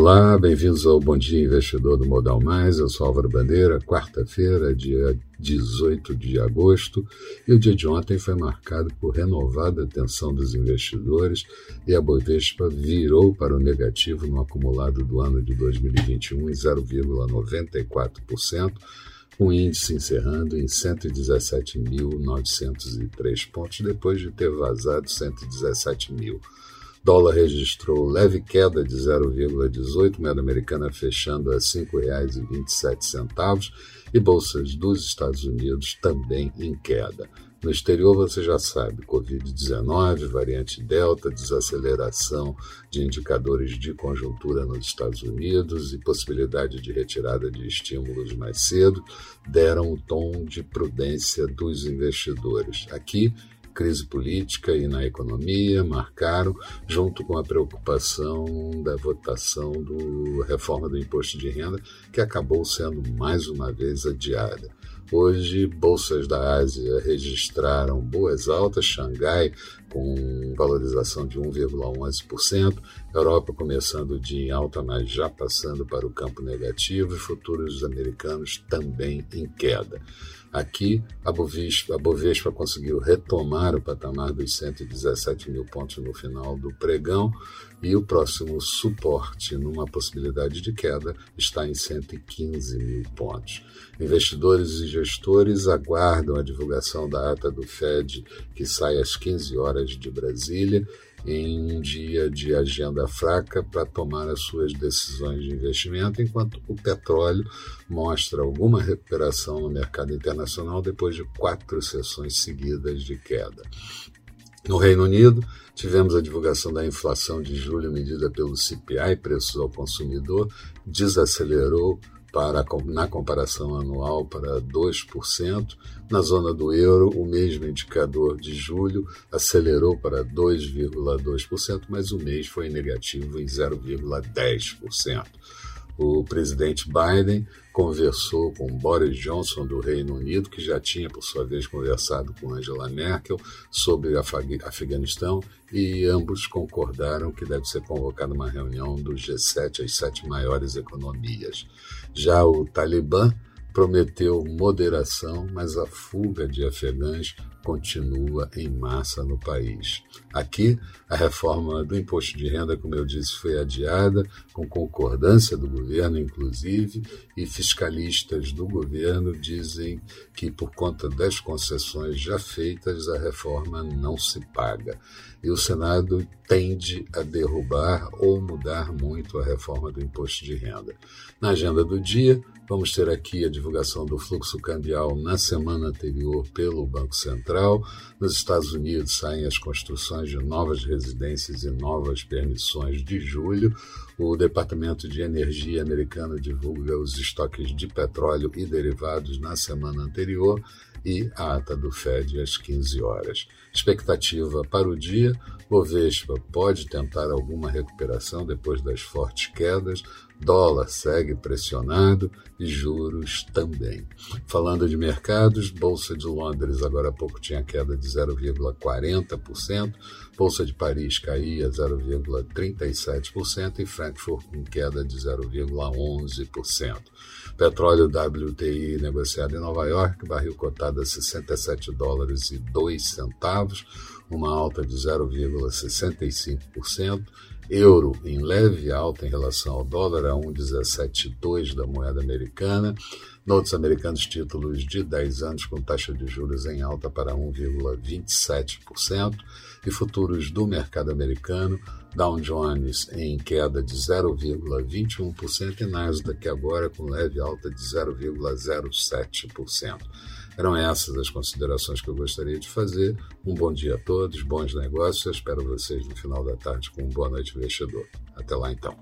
Olá, bem-vindos ao Bom Dia Investidor do Modal Mais. Eu sou Álvaro Bandeira. Quarta-feira, dia 18 de agosto, e o dia de ontem foi marcado por renovada atenção dos investidores e a Bovespa virou para o negativo no acumulado do ano de 2021 em 0,94%, com o índice encerrando em 117.903 pontos depois de ter vazado 117 mil. Dólar registrou leve queda de 0,18, moeda americana fechando a R$ 5,27 e bolsas dos Estados Unidos também em queda. No exterior, você já sabe, Covid-19, variante Delta, desaceleração de indicadores de conjuntura nos Estados Unidos e possibilidade de retirada de estímulos mais cedo deram o tom de prudência dos investidores. Aqui, crise política e na economia marcaram, junto com a preocupação da votação da reforma do imposto de renda, que acabou sendo mais uma vez adiada. Hoje, bolsas da Ásia registraram boas altas, Xangai com valorização de 1,11%, Europa começando em alta, mas já passando para o campo negativo, e futuros americanos também em queda. Aqui, a Bovespa, a Bovespa conseguiu retomar o patamar dos 117 mil pontos no final do pregão e o próximo suporte, numa possibilidade de queda, está em 115 mil pontos. Investidores e gestores aguardam a divulgação da ata do Fed, que sai às 15 horas de Brasília, em um dia de agenda fraca para tomar as suas decisões de investimento, enquanto o petróleo mostra alguma recuperação no mercado internacional depois de quatro sessões seguidas de queda. No Reino Unido, tivemos a divulgação da inflação de julho medida pelo CPI, preços ao consumidor, desacelerou para, na comparação anual para 2%. Na zona do euro, o mesmo indicador de julho acelerou para 2,2%, mas o mês foi negativo em 0,10%. O presidente Biden conversou com Boris Johnson do Reino Unido, que já tinha, por sua vez, conversado com Angela Merkel sobre Afeganistão, e ambos concordaram que deve ser convocada uma reunião do G7, as sete maiores economias. Já o Talibã prometeu moderação, mas a fuga de afegãs continua em massa no país. Aqui, a reforma do imposto de renda, como eu disse, foi adiada, com concordância do governo, inclusive, e fiscalistas do governo dizem que, por conta das concessões já feitas, a reforma não se paga. E o Senado tende a derrubar ou mudar muito a reforma do imposto de renda. Na agenda do dia, vamos ter aqui a divulgação do fluxo cambial na semana anterior pelo Banco Central. Nos Estados Unidos saem as construções de novas residências e novas permissões de julho. O Departamento de Energia americano divulga os estoques de petróleo e derivados na semana anterior e a ata do Fed às 15 horas. Expectativa para o dia: Bovespa pode tentar alguma recuperação depois das fortes quedas, dólar segue pressionado e juros também. Falando de mercados, Bolsa de Londres agora há pouco tinha queda de 0,40%, Bolsa de Paris caía 0,37% e Frankfurt com queda de 0,11%. Petróleo WTI negociado em Nova York, barril cotado a 67 dólares e 2 centavos, uma alta de 0,65%. Euro em leve alta em relação ao dólar a 1,172 da moeda americana. Notes americanos títulos de 10 anos com taxa de juros em alta para 1,27% e futuros do mercado americano, Dow Jones em queda de 0,21% e Nasdaq agora com leve alta de 0,07%. Eram essas as considerações que eu gostaria de fazer. Um bom dia a todos, bons negócios. Eu espero vocês no final da tarde com uma boa noite investidor. Até lá então.